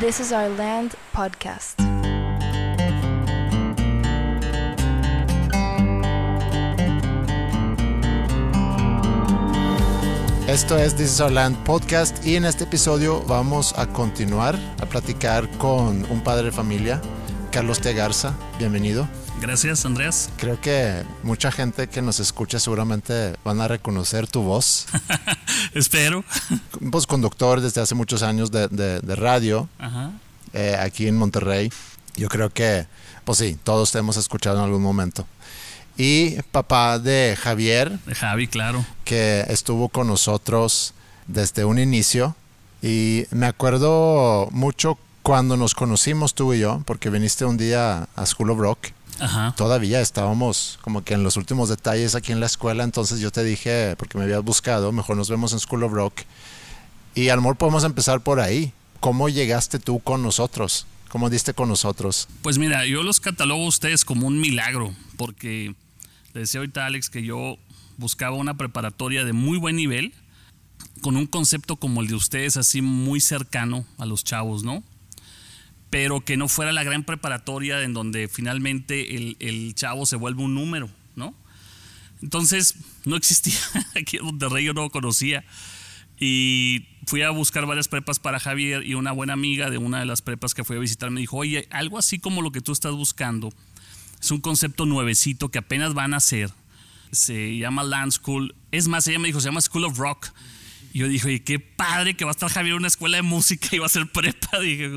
This is Our Land podcast. Esto es This is Our Land podcast y en este episodio vamos a continuar a platicar con un padre de familia, Carlos T. Garza. Bienvenido. Gracias, Andreas. Creo que mucha gente que nos escucha seguramente van a reconocer tu voz. Espero. Vos conductor desde hace muchos años de, de- de radio Ajá. eh, aquí en Monterrey. Yo creo que, pues sí, todos te hemos escuchado en algún momento. Y papá de Javier, De Javi, claro. que estuvo con nosotros desde un inicio. Y me acuerdo mucho cuando nos conocimos tú y yo, porque viniste un día a School of Rock. Ajá. Todavía estábamos como que en los últimos detalles aquí en la escuela, entonces yo te dije, porque me habías buscado, mejor nos vemos en School of Rock. Y a lo mejor podemos empezar por ahí. ¿Cómo llegaste tú con nosotros? ¿Cómo diste con nosotros? Pues mira, yo los catalogo a ustedes como un milagro, porque le decía ahorita a Alex que yo buscaba una preparatoria de muy buen nivel, con un concepto como el de ustedes, así muy cercano a los chavos, ¿no? Pero que no fuera la gran preparatoria en donde finalmente el, el chavo se vuelve un número, ¿no? Entonces, no existía, aquí en Monterrey yo no lo conocía. Y fui a buscar varias prepas para Javier y una buena amiga de una de las prepas que fui a visitar me dijo, oye, algo así como lo que tú estás buscando, es un concepto nuevecito que apenas van a hacer. Se llama Land School. Es más, ella me dijo, se llama School of Rock. Y yo dije, oye, qué padre que va a estar Javier en una escuela de música y va a ser prepa, dije,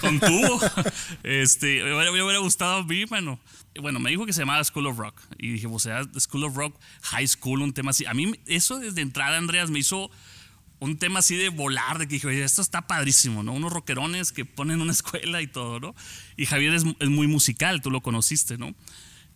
con, con este, me hubiera, gustado a mí, mano. Bueno, me dijo que se llamaba School of Rock. Y dije, o sea, School of Rock, High School, un tema así. A mí, eso desde entrada, Andreas, me hizo un tema así de volar, de que dije, oye, esto está padrísimo, ¿no? Unos rockerones que ponen una escuela y todo, ¿no? Y Javier es, es muy musical, tú lo conociste, ¿no?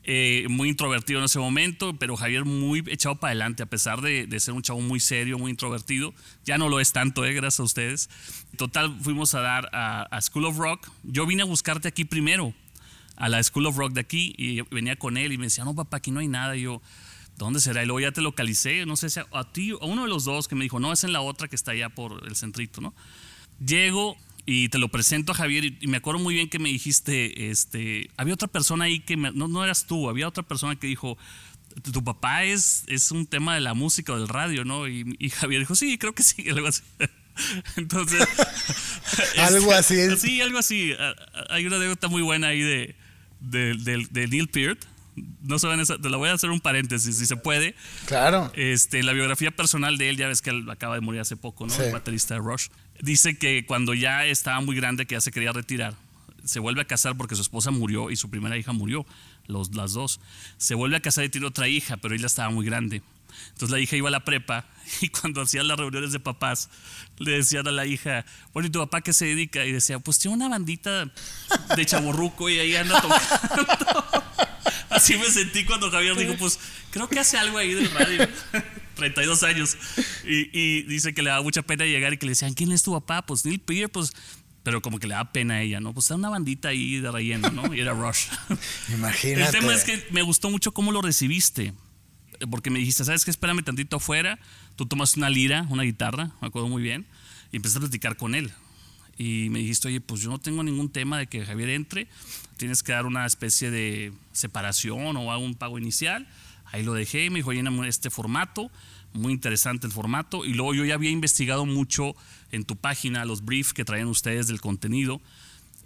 Eh, muy introvertido en ese momento, pero Javier muy echado para adelante, a pesar de, de ser un chavo muy serio, muy introvertido. Ya no lo es tanto, ¿eh? gracias a ustedes. Total, fuimos a dar a, School of Rock. Yo vine a buscarte aquí primero, a la School of Rock de aquí, y venía con él y me decía, no, papá, aquí no hay nada. Y yo, ¿dónde será? Y luego ya te localicé, no sé si a, a ti a uno de los dos que me dijo, no, es en la otra que está allá por el centrito, ¿no? Llego y te lo presento a Javier y, y me acuerdo muy bien que me dijiste, este, había otra persona ahí que me- no, no eras tú, había otra persona que dijo, tu papá es, es un tema de la música o del radio, ¿no? Y, y Javier dijo, sí, creo que sí, algo así. Entonces... Algo así. Sí, algo así. Ah, ah, Hay una anécdota muy buena ahí de, de, de- de Neil Peart. No saben esa, te la voy a hacer un paréntesis, si se puede. Claro. Este, la biografía personal de él, ya ves que él acaba de morir hace poco, ¿no? Sí. El baterista de Rush. Dice que cuando ya estaba muy grande, que ya se quería retirar, se vuelve a casar porque su esposa murió y su primera hija murió, los, las dos. Se vuelve a casar y tiene otra hija, pero ella estaba muy grande. Entonces la hija iba a la prepa y cuando hacían las reuniones de papás, le decían a la hija, bueno, ¿y tu papá qué se dedica? Y decía, pues tiene una bandita de chaborruco y ahí anda tocando. Así me sentí cuando Javier dijo, pues creo que hace algo ahí del radio. 32 años. Y, y dice que le da mucha pena llegar y que le decían, ¿quién es tu papá? Pues Neil Peart, pues... Pero como que le da pena a ella, ¿no? Pues está una bandita ahí de relleno, ¿no? Y era Rush. Imagínate. El tema es que me gustó mucho cómo lo recibiste. Porque me dijiste, ¿sabes qué? Espérame tantito afuera. Tú tomas una lira, una guitarra, me acuerdo muy bien. Y empezaste a platicar con él. Y me dijiste, oye, pues yo no tengo ningún tema de que Javier entre. Tienes que dar una especie de separación o un pago inicial. Ahí lo dejé. Me dijo, llena este formato. Muy interesante el formato. Y luego yo ya había investigado mucho en tu página los briefs que traían ustedes del contenido.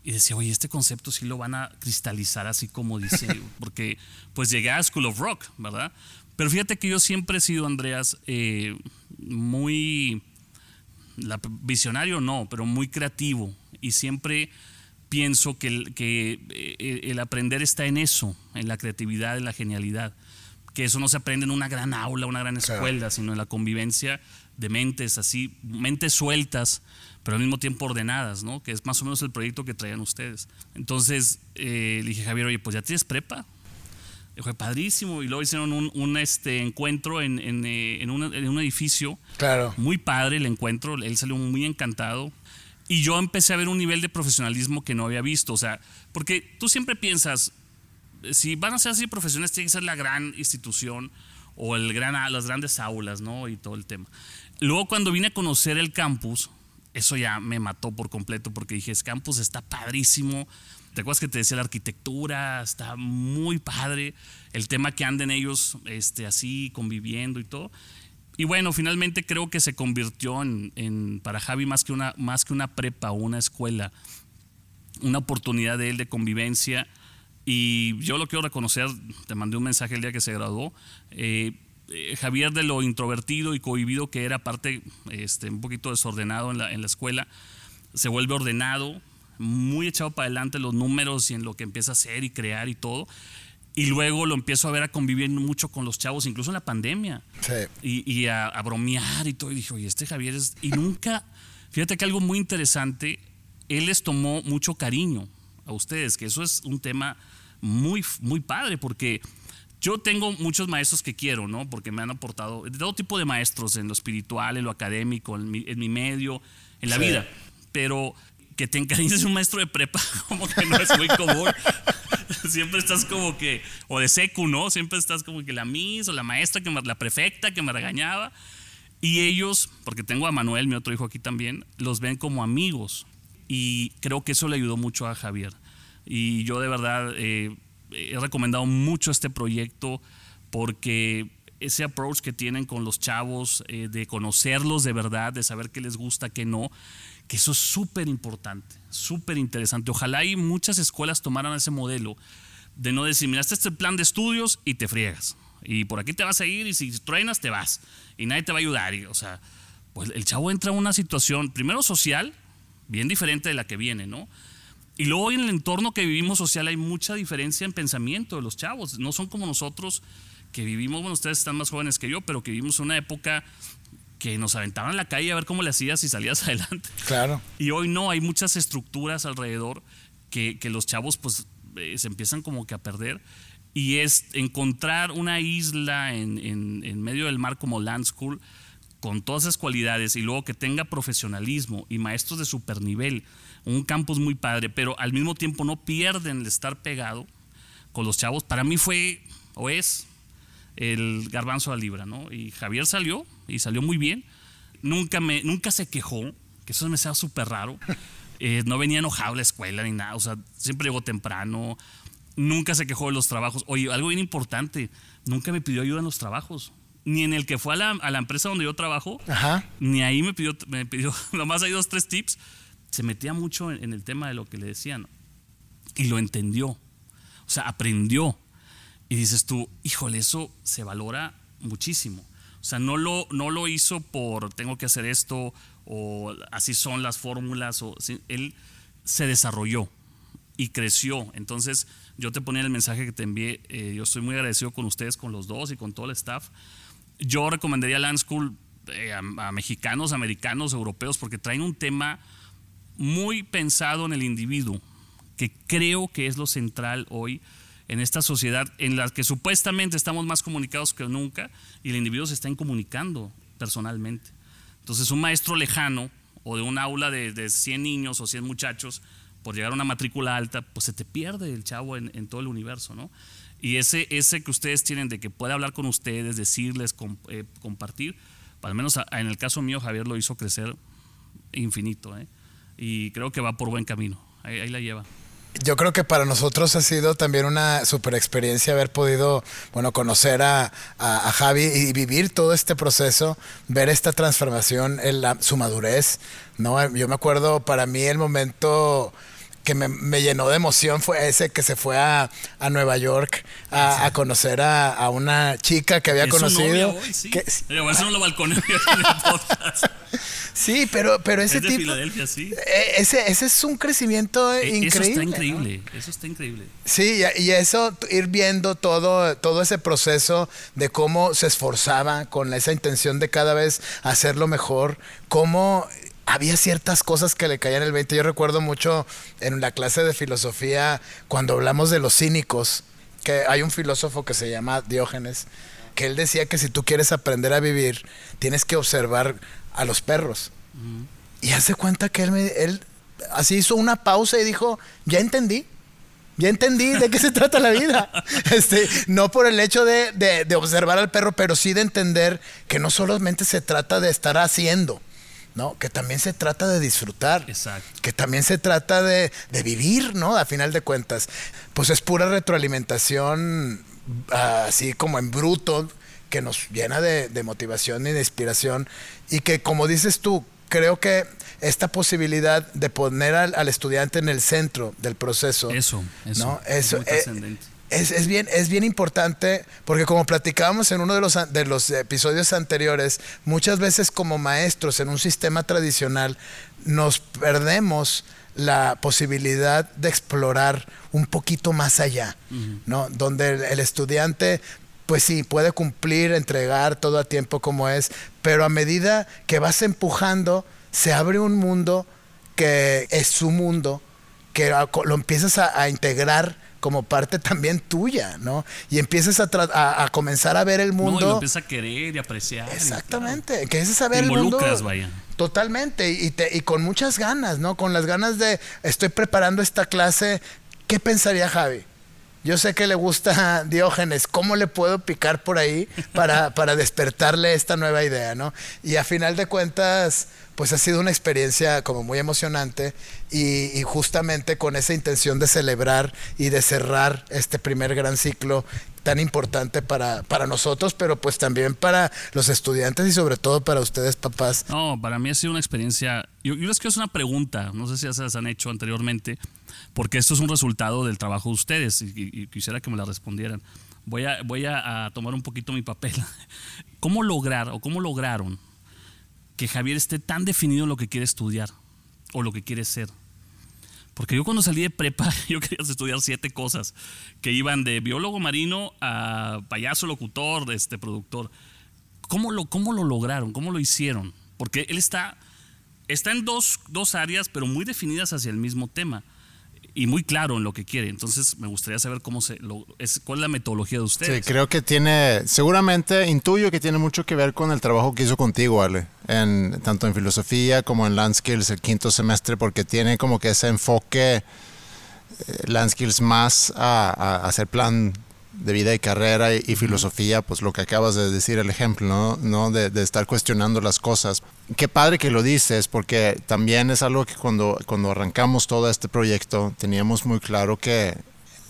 Y decía, oye, este concepto sí lo van a cristalizar así como dice, porque pues llegué a School of Rock, ¿verdad? Pero fíjate que yo siempre he sido, Andreas, eh, muy la- visionario no, pero muy creativo y siempre pienso que, el, que eh, el aprender está en eso, en la creatividad, en la genialidad, que eso no se aprende en una gran aula, una gran Claro. escuela, sino en la convivencia de mentes así, mentes sueltas, pero al mismo tiempo ordenadas, ¿no? Que es más o menos el proyecto que traían ustedes. Entonces eh, le dije, Javier, oye, pues ya tienes prepa. Dijo, padrísimo. Y luego hicieron un, un, este, encuentro en, en, eh, en un edificio Claro. muy padre el encuentro, él salió muy encantado. Y yo empecé a ver un nivel de profesionalismo que no había visto. O sea, porque tú siempre piensas, si van a ser así profesiones, tiene que ser la gran institución o el gran, las grandes aulas, ¿no? Y todo el tema. Luego, cuando vine a conocer el campus, eso ya me mató por completo porque dije, es campus está padrísimo. ¿Te acuerdas que te decía la arquitectura? Está muy padre. El tema que anden ellos este, así, conviviendo y todo. Y bueno, finalmente creo que se convirtió en, para Javi más que, una, más que una prepa una escuela, una oportunidad de él de convivencia. Y yo lo quiero reconocer, te mandé un mensaje el día que se graduó. Eh, eh, Javier de lo introvertido y cohibido que era, aparte este, un poquito desordenado en la, en la escuela, se vuelve ordenado, muy echado para adelante los números y en lo que empieza a hacer y crear y todo. Y luego lo empiezo a ver a convivir mucho con los chavos, incluso en la pandemia. Sí. Y, a, bromear y todo. Y dije, oye, este Javier es... Y nunca, fíjate que algo muy interesante, él les tomó mucho cariño a ustedes, que eso es un tema muy, muy padre, porque yo tengo muchos maestros que quiero, ¿no? Porque me han aportado, de todo tipo de maestros, en lo espiritual, en lo académico, en mi, en mi medio, en la vida. Pero que te encariñes un maestro de prepa, como que no es muy común. Siempre estás como que, o de secu, ¿no? Siempre estás como que la mis o la maestra, que la prefecta que me regañaba. Y ellos, porque tengo a Manuel, mi otro hijo aquí también, los ven como amigos. Y creo que eso le ayudó mucho a Javier. Y yo de verdad eh, he recomendado mucho este proyecto porque ese approach que tienen con los chavos, eh, de conocerlos de verdad, de saber qué les gusta, qué no, que eso es súper importante, súper interesante. Ojalá y muchas escuelas tomaran ese modelo de no decir, mira, este es el plan de estudios y te friegas. Y por aquí te vas a ir y si truenas te vas. Y nadie te va a ayudar. Y, o sea, pues el chavo entra en una situación, primero social, bien diferente de la que viene, ¿no? Y luego en el entorno que vivimos social hay mucha diferencia en pensamiento de los chavos. No son como nosotros que vivimos, bueno, ustedes están más jóvenes que yo, pero que vivimos una época que nos aventaban en la calle a ver cómo le hacías y salías adelante. Claro. Y hoy no, hay muchas estructuras alrededor que, los chavos pues eh, se empiezan como que a perder. Y es encontrar una isla en, en, medio del mar como Land School con todas esas cualidades y luego que tenga profesionalismo y maestros de super nivel, un campus muy padre, pero al mismo tiempo no pierden el estar pegado con los chavos. Para mí fue o es el garbanzo a libra, ¿no? Y Javier salió y salió muy bien. Nunca, me, nunca se quejó, que eso me sea súper raro. Eh, no venía enojado a la escuela ni nada, o sea, siempre llegó temprano. Nunca se quejó de los trabajos. Oye, algo bien importante, nunca me pidió ayuda en los trabajos. Ni en el que fue a la, a la empresa donde yo trabajo, ni ahí me pidió, me pidió, nomás hay dos, tres tips. Se metía mucho en, en el tema de lo que le decían. Y lo entendió. O sea, aprendió y dices tú, híjole, eso se valora muchísimo. O sea, no lo, no lo hizo por tengo que hacer esto o así son las fórmulas. O, él se desarrolló y creció. Entonces, yo te ponía el mensaje que te envié. Eh, yo estoy muy agradecido con ustedes, con los dos y con todo el staff. Yo recomendaría Land School eh, a, a mexicanos, americanos, europeos, porque traen un tema muy pensado en el individuo, que creo que es lo central hoy en esta sociedad en la que supuestamente estamos más comunicados que nunca y el individuo se está incomunicando personalmente. Entonces un maestro lejano o de un aula de, de 100 niños o 100 muchachos, por llegar a una matrícula alta, pues se te pierde el chavo en, todo el universo, ¿no? Y ese, ese que ustedes tienen de que puede hablar con ustedes, decirles, eh, compartir, al menos en el caso mío Javier lo hizo crecer infinito, ¿eh? Y creo que va por buen camino, ahí la lleva yo creo que para nosotros ha sido también una super experiencia haber podido, bueno, conocer a, Javi y vivir todo este proceso, ver esta transformación, en su madurez, ¿no? Yo me acuerdo para mí el momento que me, llenó de emoción fue ese que se fue a, Nueva York a, conocer a, una chica que había conocido. sí. que, no lo Sí, pero, pero ese es de tipo. Filadelfia, sí. Eh, ese, ese es un crecimiento increíble. Eso está increíble, eso está increíble. Sí, y eso, ir viendo todo, todo ese proceso de cómo se esforzaba con esa intención de cada vez hacerlo mejor, cómo había ciertas cosas que le caían el 20. Yo recuerdo mucho en la clase de filosofía cuando hablamos de los cínicos, que hay un filósofo que se llama Diógenes, que él decía que si tú quieres aprender a vivir, tienes que observar a los perros. Y hace cuenta que él, me, él así hizo una pausa y dijo, ya entendí. Ya entendí de qué se trata la vida. Este, no por el hecho de, de, observar al perro, pero sí de entender que no solamente se trata de estar haciendo, ¿no? Que también se trata de disfrutar. Exacto. Que también se trata de, de vivir, ¿no? A final de cuentas. Pues es pura retroalimentación, ah, así como en bruto, que nos llena de, de motivación y de inspiración. Y que, como dices tú, creo que esta posibilidad de poner al, al estudiante en el centro del proceso. Eso, eso. ¿no? es Eso, muy trascendente. Es, es bien, es bien importante porque como platicábamos en uno de los, de los episodios anteriores, muchas veces como maestros en un sistema tradicional nos perdemos la posibilidad de explorar un poquito más allá, ¿no? Donde el, el estudiante, pues sí, puede cumplir, entregar todo a tiempo como es, pero a medida que vas empujando, se abre un mundo que es su mundo, que lo empiezas a, a integrar como parte también tuya, ¿no? Y empiezas a, a- a comenzar a ver el No, y lo mundo. empieza a querer y apreciar. y, Exactamente, que empiezas a claro, ver el mundo. vaya. Totalmente, y, te- y con muchas ganas, ¿no? Con las ganas de, estoy preparando esta clase, ¿qué pensaría Javi? Yo sé que le gusta Diógenes, ¿cómo le puedo picar por ahí para, para despertarle esta nueva idea, ¿no? Y a final de cuentas, pues ha sido una experiencia como muy emocionante y, y justamente con esa intención de celebrar y de cerrar este primer gran ciclo tan importante para, para nosotros, pero pues también para los estudiantes y sobre todo para ustedes, papás. No, para mí ha sido una experiencia. Yo, les quiero hacer una pregunta, no sé si ya se las han hecho anteriormente, porque esto es un resultado del trabajo de ustedes y, quisiera que me la respondieran. Voy, a, voy a tomar un poquito mi papel. ¿Cómo lograr o cómo lograron que Javier esté tan definido en lo que quiere estudiar o lo que quiere ser? Porque yo cuando salí de prepa, yo quería estudiar siete cosas, que iban de biólogo marino a payaso, locutor, este productor. ¿Cómo lo, cómo lo lograron? ¿Cómo lo hicieron? Porque él está, está en dos, dos áreas, pero muy definidas hacia el mismo tema y muy claro en lo que quiere. Entonces, me gustaría saber cómo se lo, es, cuál es la metodología de Sí, ustedes. creo que tiene, seguramente intuyo que tiene mucho que ver con el trabajo que hizo contigo, Ale, en, tanto en filosofía como en Land Skills el quinto semestre, porque tiene como que ese enfoque eh, Land Skills más a, a hacer plan de vida y carrera y, y filosofía, pues lo que acabas de decir, el ejemplo, ¿no? ¿no? De, de estar cuestionando las cosas. Qué padre que lo dices, porque también es algo que cuando, cuando arrancamos todo este proyecto teníamos muy claro que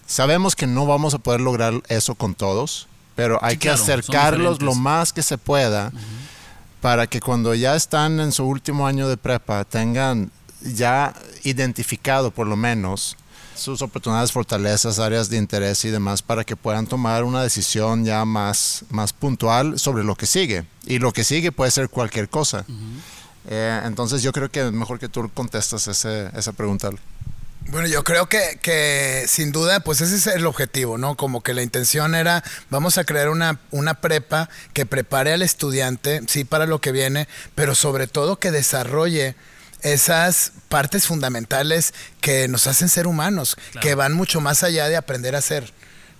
sabemos que no vamos a poder lograr eso con todos, pero hay Sí, que claro, acercarlos lo más que se pueda para que cuando ya están en su último año de prepa tengan ya identificado por lo menos sus oportunidades, fortalezas, áreas de interés y demás para que puedan tomar una decisión ya más, más puntual sobre lo que sigue. Y lo que sigue puede ser cualquier cosa. Eh, entonces yo creo que es mejor que tú contestas ese, esa pregunta. Bueno, yo creo que, que sin duda, pues ese es el objetivo, ¿no? Como que la intención era, vamos a crear una, una prepa que prepare al estudiante, sí, para lo que viene, pero sobre todo que desarrolle esas partes fundamentales que nos hacen ser humanos, Claro. que van mucho más allá de aprender a ser.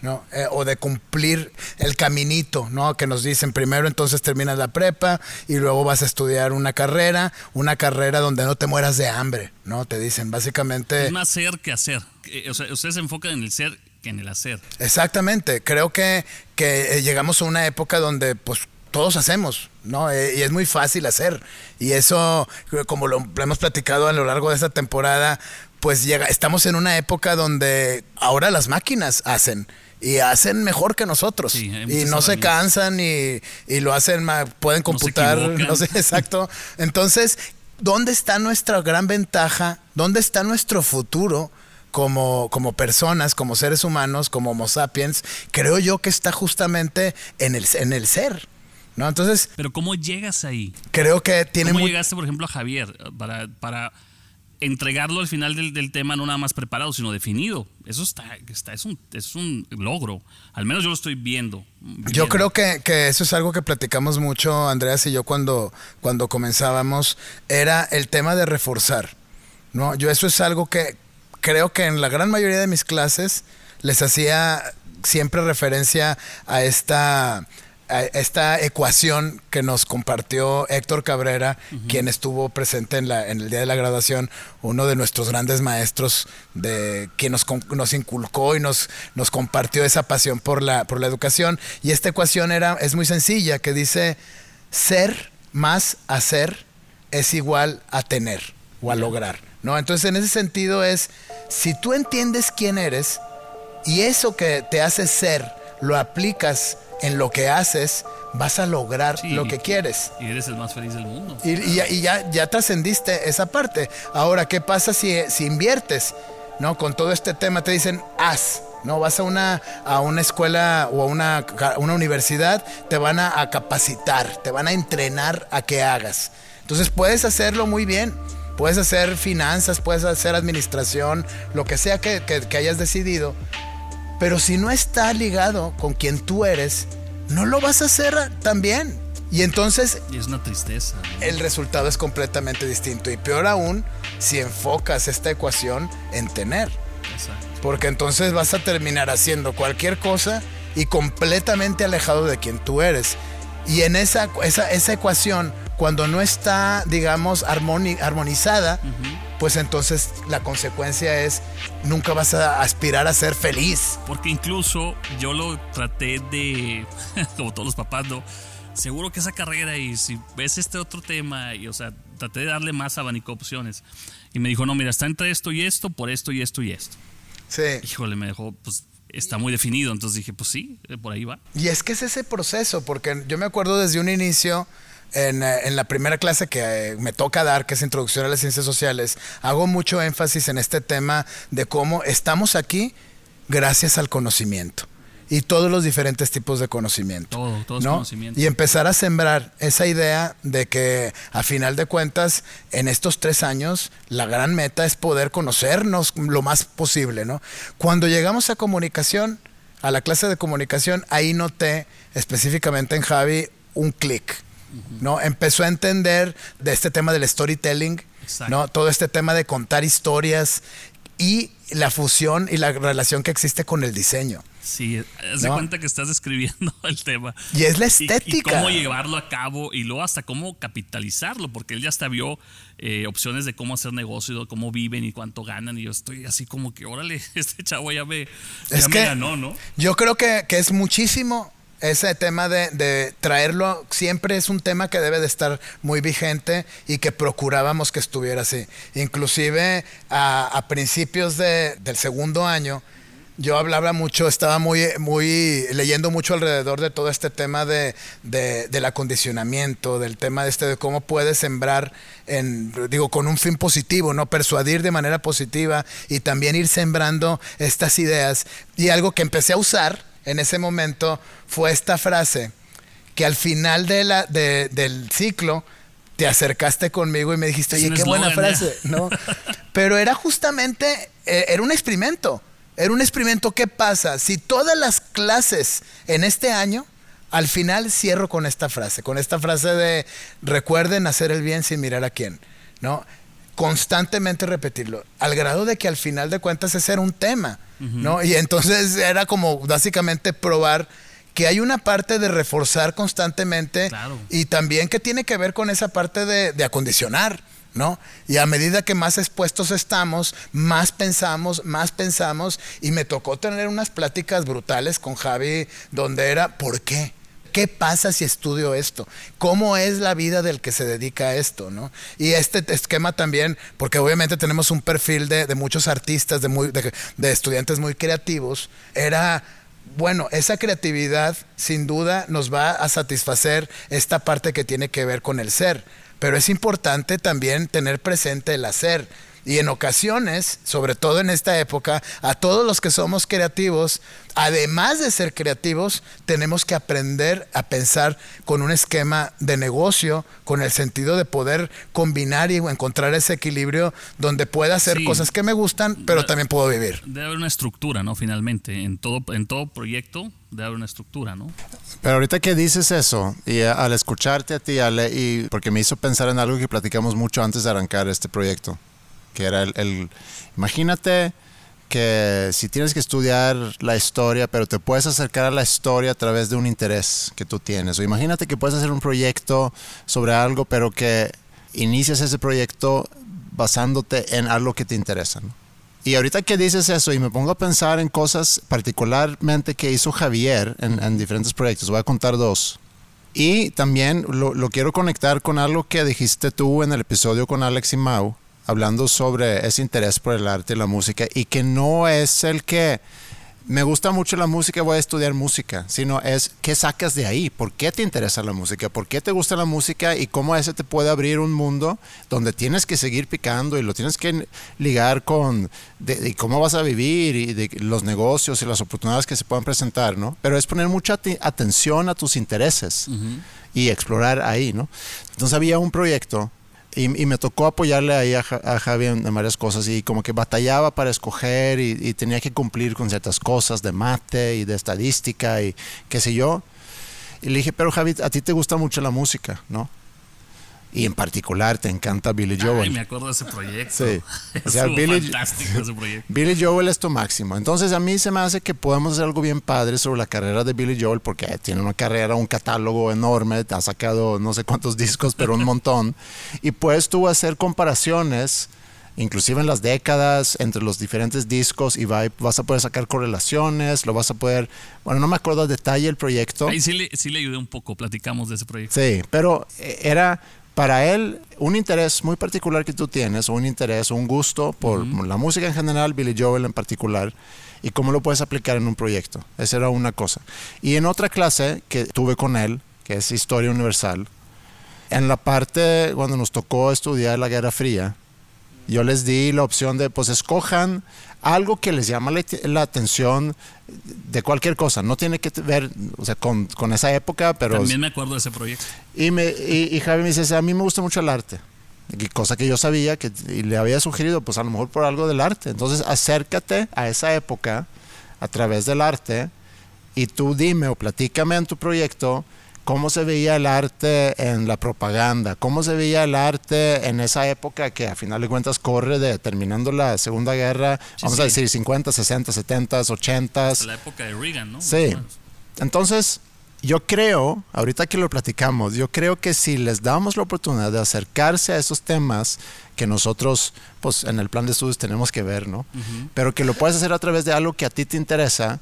¿no? Eh, o de cumplir el caminito, ¿no? Que nos dicen primero entonces terminas la prepa y luego vas a estudiar una carrera, una carrera donde no te mueras de hambre, ¿no? Te dicen básicamente Es más ser que hacer. Eh, O sea, ustedes se enfocan en el ser que en el hacer. Exactamente, creo que, que eh, llegamos a una época donde pues todos hacemos, ¿no? Eh, y es muy fácil hacer. Y eso, como lo, hemos platicado a lo largo de esta temporada, pues llega, estamos en una época donde ahora las máquinas hacen. Y hacen mejor que nosotros. Sí, y no se cansan y, y lo hacen, pueden computar, no sé, exacto. Entonces, ¿dónde está nuestra gran ventaja? ¿Dónde está nuestro futuro? Como, como personas, como seres humanos, como Homo sapiens, creo yo que está justamente en el, en el ser. ¿No? Entonces, Pero ¿cómo llegas ahí? creo que tiene ¿Cómo llegaste, por ejemplo, a Javier para, para entregarlo al final del, del tema no nada más preparado, sino definido? Eso está, está es, un, es un logro. Al menos yo lo estoy viendo. Yo viendo. creo que, que eso es algo que platicamos mucho, Andreas y yo, cuando, cuando comenzábamos, era el tema de reforzar. ¿no? Yo eso es algo que creo que en la gran mayoría de mis clases les hacía siempre referencia a esta, esta ecuación que nos compartió Héctor Cabrera, quien estuvo presente en, la, en el día de la graduación, uno de nuestros grandes maestros, de quien nos, nos inculcó y nos, nos compartió esa pasión por la, por la educación. Y esta ecuación era, es muy sencilla, que dice ser más hacer es igual a tener o a lograr, ¿no? Entonces, en ese sentido es, si tú entiendes quién eres y eso que te hace ser lo aplicas en lo que haces, vas a lograr Sí. lo que quieres. Y eres el más feliz del mundo. Y, y ya, y ya, ya trascendiste esa parte. Ahora, ¿qué pasa si, si inviertes? ¿No? Con todo este tema te dicen, haz. No, vas a una, a una escuela o a una, una universidad, te van a, a capacitar, te van a entrenar a que hagas. Entonces puedes hacerlo muy bien. Puedes hacer finanzas, puedes hacer administración, lo que sea que, que- que hayas decidido. Pero si no está ligado con quien tú eres, no lo vas a hacer tan bien. Y entonces Y es una tristeza. ¿no? el resultado es completamente distinto. Y peor aún, si enfocas esta ecuación en tener. Exacto. Porque entonces vas a terminar haciendo cualquier cosa y completamente alejado de quien tú eres. Y en esa, esa, esa ecuación, cuando no está, digamos, armoni- armonizada, pues entonces la consecuencia es nunca vas a aspirar a ser feliz. Porque incluso yo lo traté de, como todos los papás, ¿no? Seguro que esa carrera y si ves este otro tema, y o sea, traté de darle más abanico de opciones. Y me dijo, no, mira, está entre esto y esto, por esto y esto y esto. Sí. Híjole, me dejó, pues está muy definido. Entonces dije, pues sí, eh, por ahí va. Y es que es ese proceso, porque yo me acuerdo desde un inicio, en, eh, en la primera clase que eh, me toca dar, que es Introducción a las Ciencias Sociales, hago mucho énfasis en este tema de cómo estamos aquí gracias al conocimiento y todos los diferentes tipos de conocimiento. Todo, todo es ¿no? conocimiento. Y empezar a sembrar esa idea de que a final de cuentas, en estos tres años, la gran meta es poder conocernos lo más posible, ¿no? Cuando llegamos a comunicación, a la clase de comunicación, ahí noté específicamente en Javi un clic. ¿no? Empezó a entender de este tema del storytelling, Exacto. ¿no? Todo este tema de contar historias y la fusión y la relación que existe con el diseño. Sí, haz de No. cuenta que estás describiendo el tema. Y es la Y- Y, estética. cómo llevarlo a cabo y luego hasta cómo capitalizarlo, porque él ya hasta vio eh, opciones de cómo hacer negocio, cómo viven y cuánto ganan. Y yo estoy así como que, órale, este chavo ya me, ya Es me que ganó, ¿no? Yo creo que, que es muchísimo ese tema de, de traerlo, siempre es un tema que debe de estar muy vigente y que procurábamos que estuviera así. Inclusive a, a principios de- del segundo año, yo hablaba mucho, estaba muy, muy leyendo mucho alrededor de todo este tema de, de- del acondicionamiento, del tema de este de cómo puedes sembrar en, digo, con un fin positivo, ¿no? Persuadir de manera positiva y también ir sembrando estas ideas. Y algo que empecé a usar en ese momento fue esta frase, que al final de la, de- del ciclo te acercaste conmigo y me dijiste, oye, qué buena eslogan, ¿eh?" frase, ¿no? Pero era justamente, eh, era un experimento. Era un experimento. ¿Qué pasa? Si todas las clases en este año, al final cierro con esta frase, con esta frase de recuerden hacer el bien sin mirar a quién, ¿no? Constantemente repetirlo, al grado de que al final de cuentas ese era un tema, ¿no? Y entonces era como básicamente probar que hay una parte de reforzar constantemente Claro. y también que tiene que ver con esa parte de, de acondicionar, ¿no? Y a medida que más expuestos estamos, más pensamos, más pensamos. Y me tocó tener unas pláticas brutales con Javi donde era, ¿por qué? ¿Qué pasa si estudio esto? ¿Cómo es la vida del que se dedica a esto? ¿no? Y este esquema también, porque obviamente tenemos un perfil de, muchos artistas, de estudiantes muy creativos, era bueno, esa creatividad sin duda nos va a satisfacer esta parte que tiene que ver con el ser, pero es importante también tener presente el hacer. Y en ocasiones, sobre todo en esta época, a todos los que somos creativos, además de ser creativos, tenemos que aprender a pensar con un esquema de negocio, con el sentido de poder combinar y encontrar ese equilibrio donde pueda hacer Sí. cosas que me gustan, pero también puedo vivir. Debe haber una estructura, ¿no? Finalmente, en todo, en todo proyecto debe haber una estructura, ¿no? Pero ahorita que dices eso, y a- al escucharte a ti, Ale, y porque me hizo pensar en algo que platicamos mucho antes de arrancar este proyecto, que era el, imagínate que si tienes que estudiar la historia, pero te puedes acercar a la historia a través de un interés que tú tienes. O imagínate que puedes hacer un proyecto sobre algo, pero que inicias ese proyecto basándote en algo que te interesa. Y ahorita que dices eso y me pongo a pensar en cosas particularmente que hizo Javier en, en diferentes proyectos, voy a contar dos. Y también lo, lo, quiero conectar con algo que dijiste tú en el episodio con Alex y Mau, hablando sobre ese interés por el arte y la música, y que no es el que me gusta mucho la música, voy a estudiar música, sino es qué sacas de ahí, por qué te interesa la música, por qué te gusta la música y cómo ese te puede abrir un mundo donde tienes que seguir picando y lo tienes que ligar con de, cómo vas a vivir y de los negocios y las oportunidades que se puedan presentar, ¿no? Pero es poner mucha atención a tus intereses y explorar ahí, ¿no? Entonces había un proyecto y, me tocó apoyarle ahí a, Javi en, varias cosas y como que batallaba para escoger y, tenía que cumplir con ciertas cosas de mate y de estadística y qué sé yo. Y le dije, pero Javi, a ti te gusta mucho la música, ¿no? Y en particular te encanta Billy Joel. Ay, me acuerdo de ese proyecto. Sí. O sea, Billy, fantástico ese proyecto. Billy Joel es tu máximo. Entonces a mí se me hace que podemos hacer algo bien padre sobre la carrera de Billy Joel porque tiene una carrera, un catálogo enorme, ha sacado no sé cuántos discos, pero un montón. Y puedes tú hacer comparaciones inclusive en las décadas, entre los diferentes discos y vas a poder sacar correlaciones, lo vas a poder, bueno, no me acuerdo a detalle el proyecto. Ahí sí le, sí le ayudé un poco, platicamos de ese proyecto. Sí, pero eh, era para él un interés muy particular que tú tienes, un interés, un gusto por la música en general, Billy Joel en particular, y cómo lo puedes aplicar en un proyecto. Esa era una cosa. Y en otra clase que tuve con él, que es Historia Universal, en la parte cuando nos tocó estudiar la Guerra Fría, yo les di la opción de, pues escojan algo que les llama la, atención de cualquier cosa. No tiene que ver o sea, con, con, esa época, pero... También me acuerdo de ese proyecto. Y, me, y, Javi me dice, a mí me gusta mucho el arte. Y cosa que yo sabía que y le había sugerido, pues a lo mejor por algo del arte. Entonces acércate a esa época a través del arte y tú dime o platícame en tu proyecto cómo se veía el arte en la propaganda, cómo se veía el arte en esa época que a final de cuentas corre de terminando la Segunda Guerra, vamos a decir 50, 60, 70, 80. la época de Reagan, ¿no? Sí. Entonces, yo creo, ahorita que lo platicamos, yo creo que si les damos la oportunidad de acercarse a esos temas que nosotros, pues en el plan de estudios tenemos que ver, ¿no? Pero que lo puedes hacer a través de algo que a ti te interesa,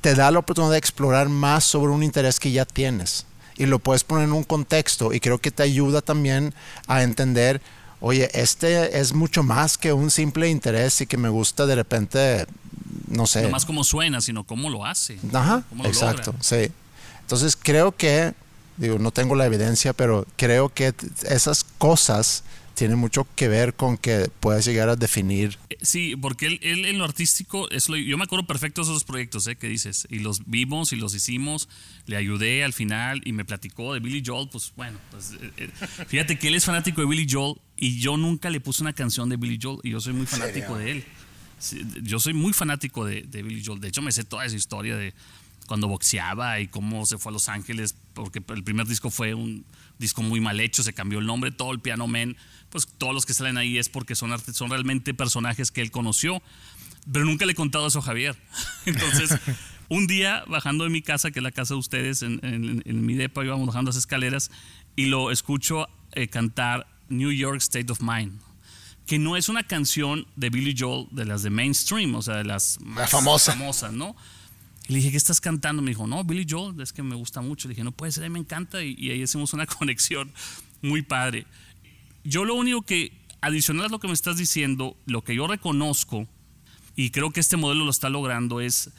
te da la oportunidad de explorar más sobre un interés que ya tienes y lo puedes poner en un contexto y creo que te ayuda también a entender, oye, este es mucho más que un simple interés y que me gusta de repente, no sé. No más cómo suena, sino cómo lo hace. Ajá, exacto, sí. Entonces creo que, digo, no tengo la evidencia, pero creo que esas cosas tiene mucho que ver con que puedas llegar a definir. Eh, sí, porque él, él en lo artístico, es yo me acuerdo perfecto de esos proyectos eh, que dices, y los vimos y los hicimos, le ayudé al final y me platicó de Billy Joel, pues bueno, pues, eh, fíjate que él es fanático de Billy Joel y yo nunca le puse una canción de Billy Joel y yo soy muy fanático de él. yo soy muy fanático de, de Billy Joel, de hecho me sé toda esa historia de cuando boxeaba y cómo se fue a Los Ángeles, porque el primer disco fue un disco muy mal hecho, se cambió el nombre, todo el Piano Man pues todos los que salen ahí es porque son, son realmente personajes que él conoció. Pero nunca le he contado eso a Javier. Entonces, un día bajando de mi casa, que es la casa de ustedes, en, mi depa, íbamos bajando las escaleras y lo escucho eh, cantar New York State of Mind que no es una canción de Billy Joel de las de mainstream, o sea, de las más famosas, ¿no? Y le dije, ¿qué estás cantando? Me dijo, no, Billy Joel, es que me gusta mucho. Le dije, no puede ser, me encanta. Y, y ahí hicimos una conexión muy padre yo lo único que, adicional a lo que me estás diciendo, lo que yo reconozco, y creo que este modelo lo está logrando, es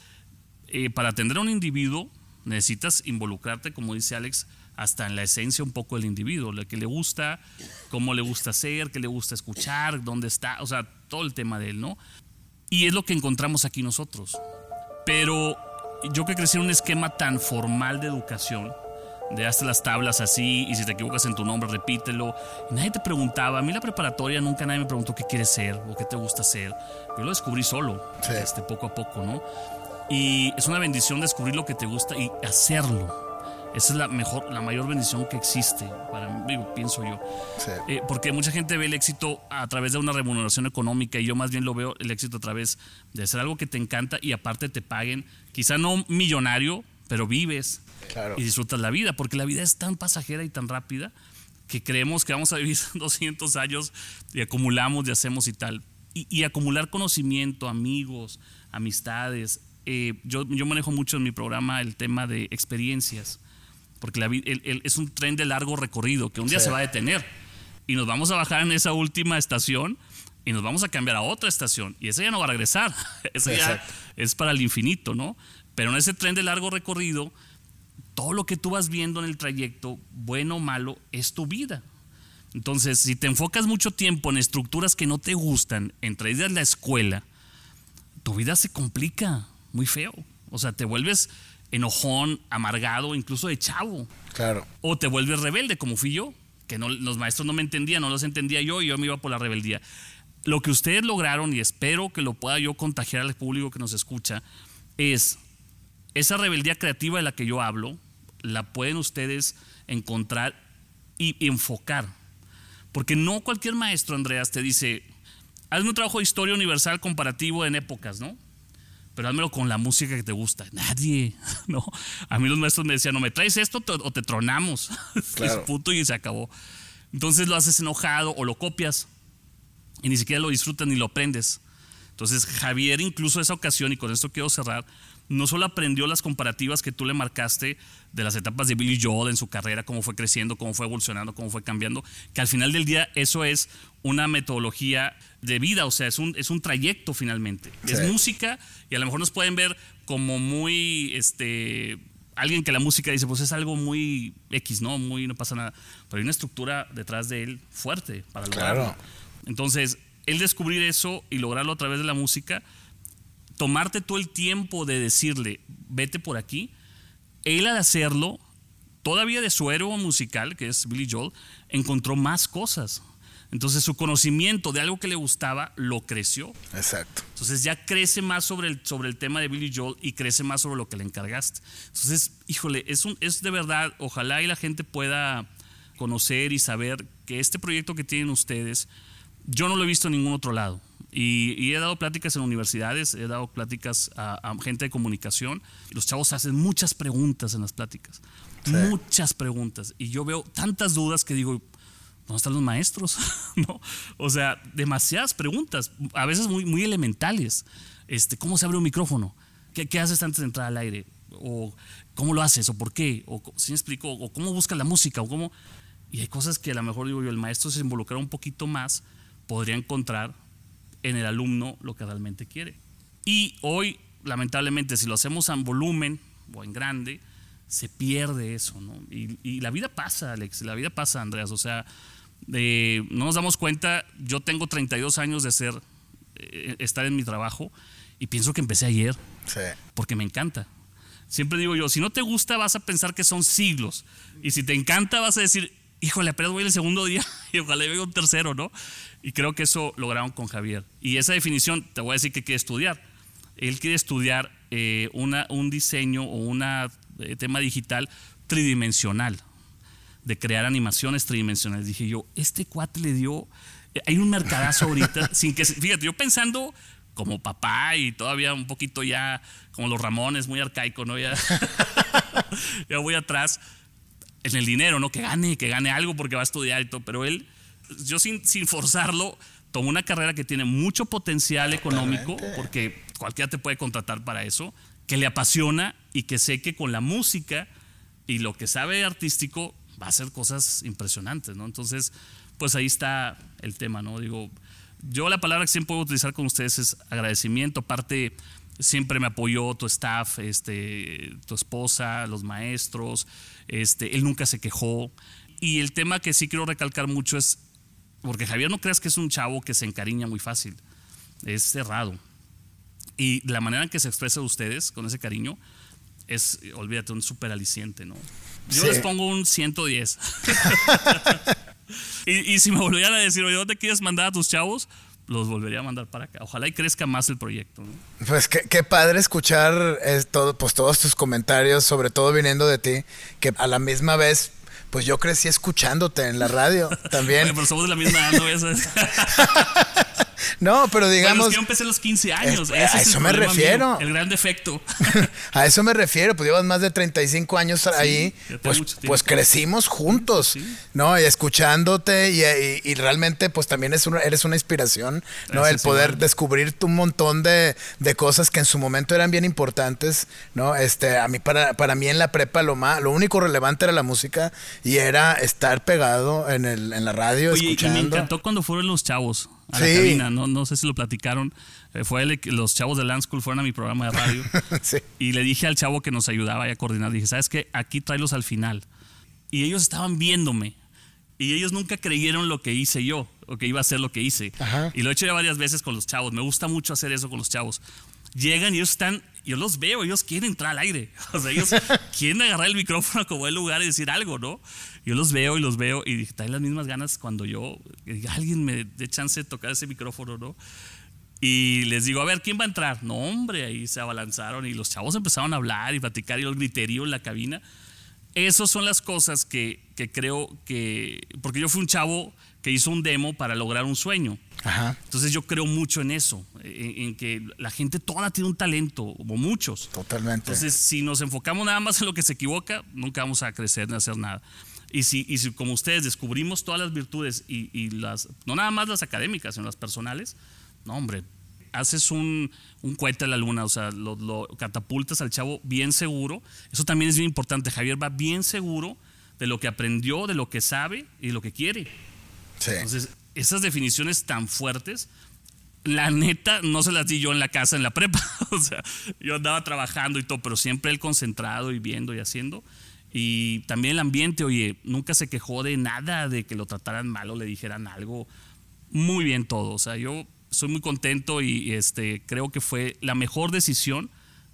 eh, para atender a un individuo necesitas involucrarte, como dice Alex, hasta en la esencia un poco del individuo, lo que le gusta, cómo le gusta ser, qué le gusta escuchar, dónde está, o sea, todo el tema de él, ¿no? Y es lo que encontramos aquí nosotros. Pero yo que crecí en un esquema tan formal de educación, de hazte las tablas así y si te equivocas en tu nombre repítelo. Y nadie te preguntaba, a mí la preparatoria nunca nadie me preguntó qué quieres ser o qué te gusta ser. Yo lo descubrí solo, este, poco a poco, ¿no? Y es una bendición descubrir lo que te gusta y hacerlo. Esa es la mejor, la mayor bendición que existe, para mí, pienso yo. Eh, porque mucha gente ve el éxito a través de una remuneración económica y yo más bien lo veo el éxito a través de hacer algo que te encanta y aparte te paguen, quizá no millonario, pero vives, y disfrutas la vida, porque la vida es tan pasajera y tan rápida que creemos que vamos a vivir 200 años y acumulamos y hacemos y tal. Y, acumular conocimiento, amigos, amistades. Eh, yo, yo manejo mucho en mi programa el tema de experiencias. porque la el- el- es un tren de largo recorrido que un día Sí. se va a detener y nos vamos a bajar en esa última estación y nos vamos a cambiar a otra estación y esa ya no va a regresar, esa ya Exacto. es para el infinito, ¿no? Pero en ese tren de largo recorrido, todo lo que tú vas viendo en el trayecto, bueno o malo, es tu vida. Entonces, si te enfocas mucho tiempo en estructuras que no te gustan, entre ellas la escuela, tu vida se complica muy feo. O sea, te vuelves enojón, amargado, incluso de chavo. Claro. O te vuelves rebelde, como fui yo, que no, los maestros no me entendían, no los entendía yo y yo me iba por la rebeldía. Lo que ustedes lograron, y espero que lo pueda yo contagiar al público que nos escucha, es esa rebeldía creativa de la que yo hablo, la pueden ustedes encontrar y enfocar. Porque no cualquier maestro, Andreas, te dice, hazme un trabajo de historia universal comparativo en épocas, ¿no? Pero házmelo con la música que te gusta. Nadie, ¿no? A mí los maestros me decían, no me traes esto o te tronamos. Claro. Es puto y se acabó. Entonces lo haces enojado o lo copias y ni siquiera lo disfrutas ni lo aprendes. Entonces Javier incluso esa ocasión, y con esto quiero cerrar, no solo aprendió las comparativas que tú le marcaste de las etapas de Billy Joel en su carrera, cómo fue creciendo, cómo fue evolucionando, cómo fue cambiando, que al final del día eso es una metodología de vida, o sea, es un, es un trayecto finalmente. Sí. Es música y a lo mejor nos pueden ver como muy, este, alguien que la música dice, pues es algo muy X, ¿no? Muy, no pasa nada. Pero hay una estructura detrás de él fuerte para lograrlo. Claro. Entonces, el descubrir eso y lograrlo a través de la música, tomarte todo el tiempo de decirle, vete por aquí, él al hacerlo, todavía de su héroe musical, que es Billy Joel, encontró más cosas. Entonces su conocimiento de algo que le gustaba lo creció. Exacto. Entonces ya crece más sobre el, sobre el tema de Billy Joel y crece más sobre lo que le encargaste. Entonces, híjole, es, un, es de verdad, ojalá y la gente pueda conocer y saber que este proyecto que tienen ustedes, yo no lo he visto en ningún otro lado. Y, y he dado pláticas en universidades, he dado pláticas a, a gente de comunicación. Los chavos hacen muchas preguntas en las pláticas. Sí. Muchas preguntas. Y yo veo tantas dudas que digo, ¿dónde están los maestros? ¿No? O sea, demasiadas preguntas, a veces muy, muy elementales. Este, ¿Cómo se abre un micrófono? ¿Qué, qué haces antes de entrar al aire? ¿O cómo lo haces? ¿O por qué? ¿O si me explico? ¿O cómo buscas la música? ¿O cómo? Y hay cosas que a lo mejor digo yo, el maestro se involucrara un poquito más, podría encontrar en el alumno lo que realmente quiere. Y hoy, lamentablemente, si lo hacemos en volumen o en grande, se pierde eso, ¿no? Y, y la vida pasa, Alex, la vida pasa, Andreas. O sea, eh, no nos damos cuenta, yo tengo 32 años de ser, eh, estar en mi trabajo y pienso que empecé ayer Sí. porque me encanta. Siempre digo yo, si no te gusta vas a pensar que son siglos y si te encanta vas a decir, híjole, apenas voy el segundo día y ojalá llegue un tercero, ¿no? Y creo que eso lograron con Javier. Y esa definición, te voy a decir que quiere estudiar. Él quiere estudiar eh, una, un diseño o un tema digital tridimensional, de crear animaciones tridimensionales. Dije yo, este cuate le dio, eh, hay un mercadazo ahorita, sin que, fíjate, yo pensando como papá y todavía un poquito ya como los Ramones, muy arcaico, ¿no? Ya, ya voy atrás en el dinero, ¿no? Que gane, que gane algo porque va a estudiar y todo, pero él, yo sin, sin forzarlo, tomó una carrera que tiene mucho potencial económico, porque cualquiera te puede contratar para eso, que le apasiona y que sé que con la música y lo que sabe artístico va a hacer cosas impresionantes, ¿no? Entonces, pues ahí está el tema, ¿no? Digo, yo la palabra que siempre puedo utilizar con ustedes es agradecimiento, aparte siempre me apoyó tu staff, este, tu esposa, los maestros, este, él nunca se quejó. Y el tema que sí quiero recalcar mucho es, porque Javier no creas que es un chavo que se encariña muy fácil, es cerrado. Y la manera en que se expresa de ustedes con ese cariño es, olvídate, un súper aliciente, ¿no? Yo Sí. les pongo un 110. y, y si me volvieran a decir, oye, ¿dónde quieres mandar a tus chavos? Los volvería a mandar para acá. Ojalá y crezca más el proyecto. ¿no? Pues qué, qué padre escuchar eh, todo, pues todos tus comentarios, sobre todo viniendo de ti, que a la misma vez, pues yo crecí escuchándote en la radio también. Oye, pero somos de la misma edad, ¿no? No, pero Bueno, digamos, que yo empecé a los 15 años. Es- ese a es el eso me problema refiero. el gran defecto. a eso me refiero, pues llevas más de 35 años ahí, pues, pues crecimos juntos, Sí. ¿no? Y escuchándote y, y- y realmente pues también es una- eres una inspiración, ¿no? Gracias, El poder descubrir un montón de, de cosas que en su momento eran bien importantes, ¿no? Este, a mí, para, para mí en la prepa lo más, lo único relevante era la música y era estar pegado en, el, en la radio, Oye, y escuchando. me encantó cuando fueron los chavos a Sí. la cabina. No, no sé si lo platicaron. Eh, fue el- los chavos de Land School fueron a mi programa de radio. Sí. Y le dije al chavo que nos ayudaba a coordinar, dije, ¿sabes qué? Aquí tráelos al final. Y ellos estaban viéndome. Y ellos nunca creyeron lo que hice yo, o que iba a ser lo que hice. Ajá. Y lo he hecho ya varias veces con los chavos. Me gusta mucho hacer eso con los chavos. Llegan y ellos están, yo los veo, ellos quieren entrar al aire. O sea, ellos quieren agarrar el micrófono como el lugar y decir algo, ¿no? Yo los veo y los veo y dije, traen las mismas ganas cuando yo, que alguien me dé chance de tocar ese micrófono, ¿no? Y les digo, a ver, ¿quién va a entrar? No, hombre, ahí se abalanzaron y los chavos empezaron a hablar y platicar y el griterío en la cabina. Esas son las cosas que, que creo que. Porque yo fui un chavo que hizo un demo para lograr un sueño. Ajá, Entonces yo creo mucho en eso, en, en que la gente toda tiene un talento, o muchos. totalmente. Entonces, si nos enfocamos nada más en lo que se equivoca, nunca vamos a crecer ni a hacer nada. Y si, y si como ustedes descubrimos todas las virtudes y, y las, no nada más las académicas, sino las personales, no, hombre, haces un, un cohete a la luna, o sea, lo, lo catapultas al chavo bien seguro. Eso también es bien importante. Javier va bien seguro de lo que aprendió, de lo que sabe y de lo que quiere. Entonces, esas definiciones tan fuertes, la neta, no se las di yo en la casa, en la prepa. o sea, yo andaba trabajando y todo, pero siempre él concentrado y viendo y haciendo. Y también el ambiente, oye, nunca se quejó de nada, de que lo trataran mal o le dijeran algo. Muy bien todo. O sea, yo soy muy contento y este, creo que fue la mejor decisión,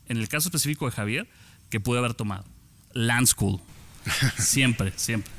en el caso específico de Javier, que pude haber tomado. Land School. Siempre, siempre.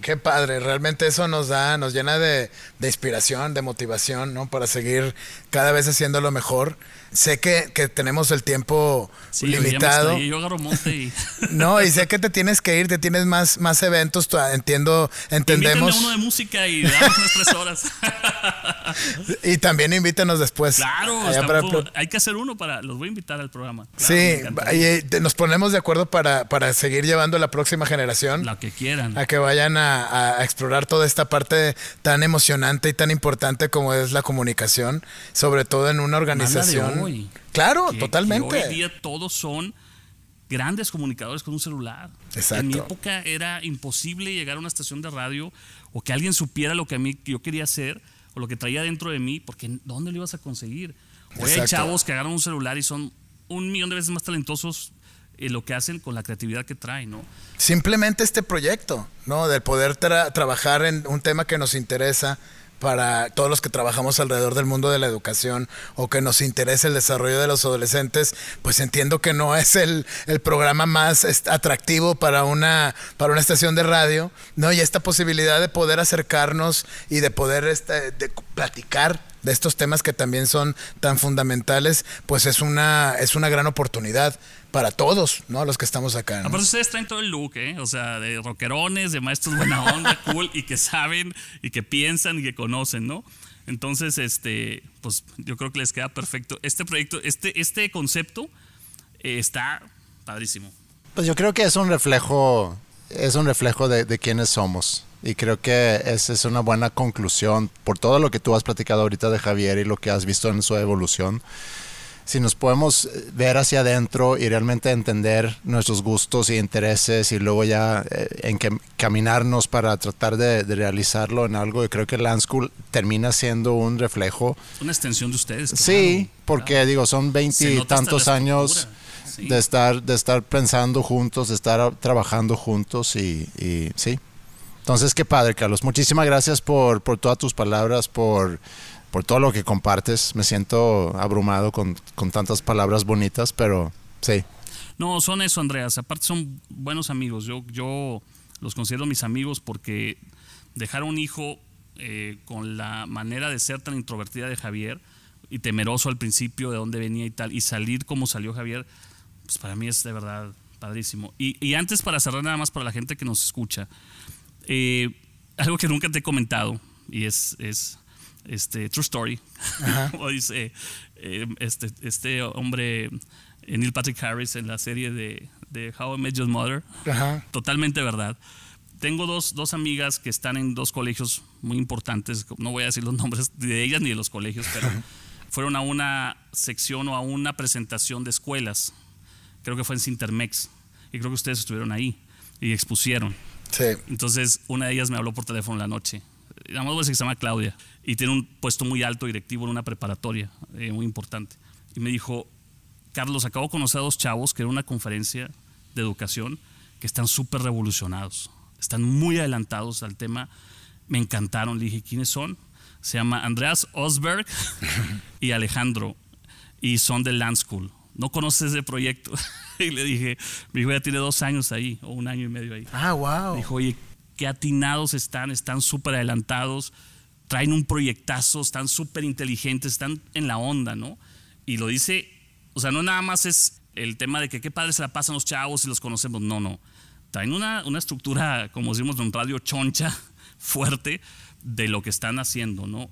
Qué, padre, realmente eso nos da, nos llena de, de inspiración, de motivación, ¿no? Para seguir cada vez haciendo lo mejor. Sé que, que tenemos el tiempo Sí, limitado. extrañé, yo agarro monte y. No, y sé que te tienes que ir, te tienes más, más eventos, tú- entiendo, entendemos. a uno de música y damos unas tres horas. Y también invítanos después. claro, para- hay que hacer uno para. Los voy a invitar al programa. Claro, sí, y, eh, nos ponemos de acuerdo para, para seguir llevando a la próxima generación. Lo que quieran. a que vayan a, explorar toda esta parte tan emocionante y tan importante como es la comunicación, sobre todo en una organización. hoy. Claro, Que- totalmente. que hoy día todos son grandes comunicadores con un celular. Exacto. En mi época era imposible llegar a una estación de radio o que alguien supiera lo que a mí yo quería hacer o lo que traía dentro de mí, porque ¿dónde lo ibas a conseguir? Hoy hay chavos que agarran un celular y son un millón de veces más talentosos en lo que hacen con la creatividad que traen, ¿no? Simplemente este proyecto, ¿no? Del poder tra- trabajar en un tema que nos interesa para todos los que trabajamos alrededor del mundo de la educación o que nos interesa el desarrollo de los adolescentes, pues entiendo que no es el, el programa más atractivo para una, para una estación de radio, ¿no? Y esta posibilidad de poder acercarnos y de poder este, de platicar de estos temas que también son tan fundamentales, pues es una, es una gran oportunidad para todos, ¿no? Los que estamos acá. ¿no? Aparte ustedes traen todo el look, ¿eh? O sea, de rockerones, de maestros buena onda, cool, y que saben, y que piensan, y que conocen, ¿no? Entonces, este, pues yo creo que les queda perfecto. Este proyecto, este, este concepto eh, está padrísimo. Pues yo creo que es un reflejo, es un reflejo de, de quiénes somos. Y creo que esa es una buena conclusión por todo lo que tú has platicado ahorita de Javier y lo que has visto en su evolución. Si nos podemos ver hacia adentro y realmente entender nuestros gustos y intereses y luego ya eh, en que caminarnos para tratar de, de realizarlo en algo, yo creo que Land School termina siendo un reflejo. Una extensión de ustedes. Sí, claro, porque claro. digo, son veintitantos años sí. de estar, de estar pensando juntos, de estar trabajando juntos y, y sí. Entonces, qué padre, Carlos. Muchísimas gracias por, por todas tus palabras, por, por todo lo que compartes. Me siento abrumado con, con tantas palabras bonitas, pero sí. No, son eso, Andreas. Aparte son buenos amigos. Yo, yo los considero mis amigos porque dejar un hijo eh, con la manera de ser tan introvertida de Javier y temeroso al principio de dónde venía y tal, y salir como salió Javier, pues para mí es de verdad padrísimo. Y, y antes, para cerrar nada más para la gente que nos escucha, eh, algo que nunca te he comentado, y es, es Este, true story. Como dice eh, este, este hombre, eh, Neil Patrick Harris, en la serie de, de How I Met Your Mother. Ajá. Totalmente verdad. Tengo dos, dos amigas que están en dos colegios muy importantes. No voy a decir los nombres de ellas ni de los colegios, pero fueron a una sección o a una presentación de escuelas. Creo que fue en Cintermex. Y creo que ustedes estuvieron ahí y expusieron. Sí. Entonces, una de ellas me habló por teléfono en la noche. La más que se llama Claudia y tiene un puesto muy alto directivo en una preparatoria, eh, muy importante. Y me dijo, Carlos, acabo de conocer a dos chavos que era una conferencia de educación que están súper revolucionados, están muy adelantados al tema. Me encantaron. Le dije, ¿quiénes son? Se llama Andreas Osberg y Alejandro y son de Land School. ¿No conoces ese proyecto? y le dije, mi hijo ya tiene dos años ahí, o un año y medio ahí. Ah, wow. Dijo, oye, qué atinados están, están súper adelantados, traen un proyectazo, están súper inteligentes, están en la onda, ¿no? Y lo dice, o sea, no nada más es el tema de que qué padre se la pasan los chavos y los conocemos, no, no. Traen una, una estructura, como decimos en radio, choncha, fuerte, de lo que están haciendo, ¿no?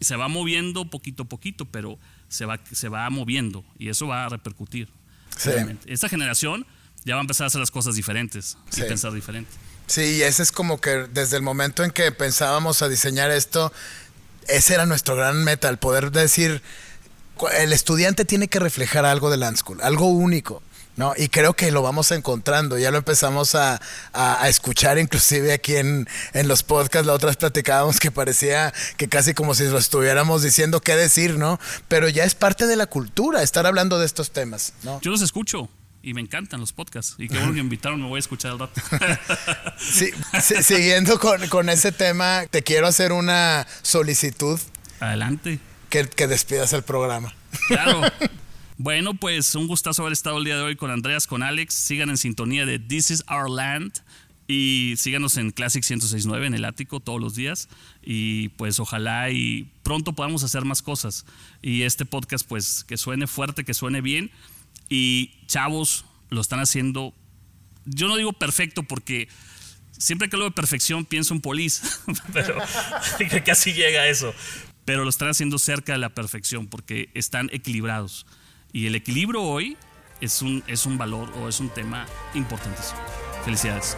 Se va moviendo poquito a poquito, pero se va, se va moviendo y eso va a repercutir. Sí. Esta generación ya va a empezar a hacer las cosas diferentes Sí. y pensar diferente. Sí, ese es como que desde el momento en que pensábamos a diseñar esto, ese era nuestro gran meta, el poder decir, el estudiante tiene que reflejar algo de Land School, algo único. ¿no? Y creo que lo vamos encontrando, ya lo empezamos a, a- a escuchar inclusive aquí en, en los podcasts, la otra vez platicábamos que parecía que casi como si lo estuviéramos diciendo qué decir, ¿no? Pero ya es parte de la cultura estar hablando de estos temas, ¿no? Yo los escucho y me encantan los podcasts. Y qué bueno que me invitaron, me voy a escuchar al rato. Sí, sí, siguiendo con, con ese tema, te quiero hacer una solicitud Adelante. que, que despidas el programa. Claro. Bueno, pues un gustazo haber estado el día de hoy con Andreas, con Alex. Sigan en sintonía de This is Our Land y síganos en Classic 1069 en el ático todos los días. Y pues ojalá y pronto podamos hacer más cosas. Y este podcast, pues que suene fuerte, que suene bien. Y chavos, lo están haciendo. Yo no digo perfecto porque siempre que hablo de perfección pienso en polis, pero casi llega a eso. Pero lo están haciendo cerca de la perfección porque están equilibrados. Y el equilibrio hoy es un, es un valor o es un tema importantísimo. Felicidades.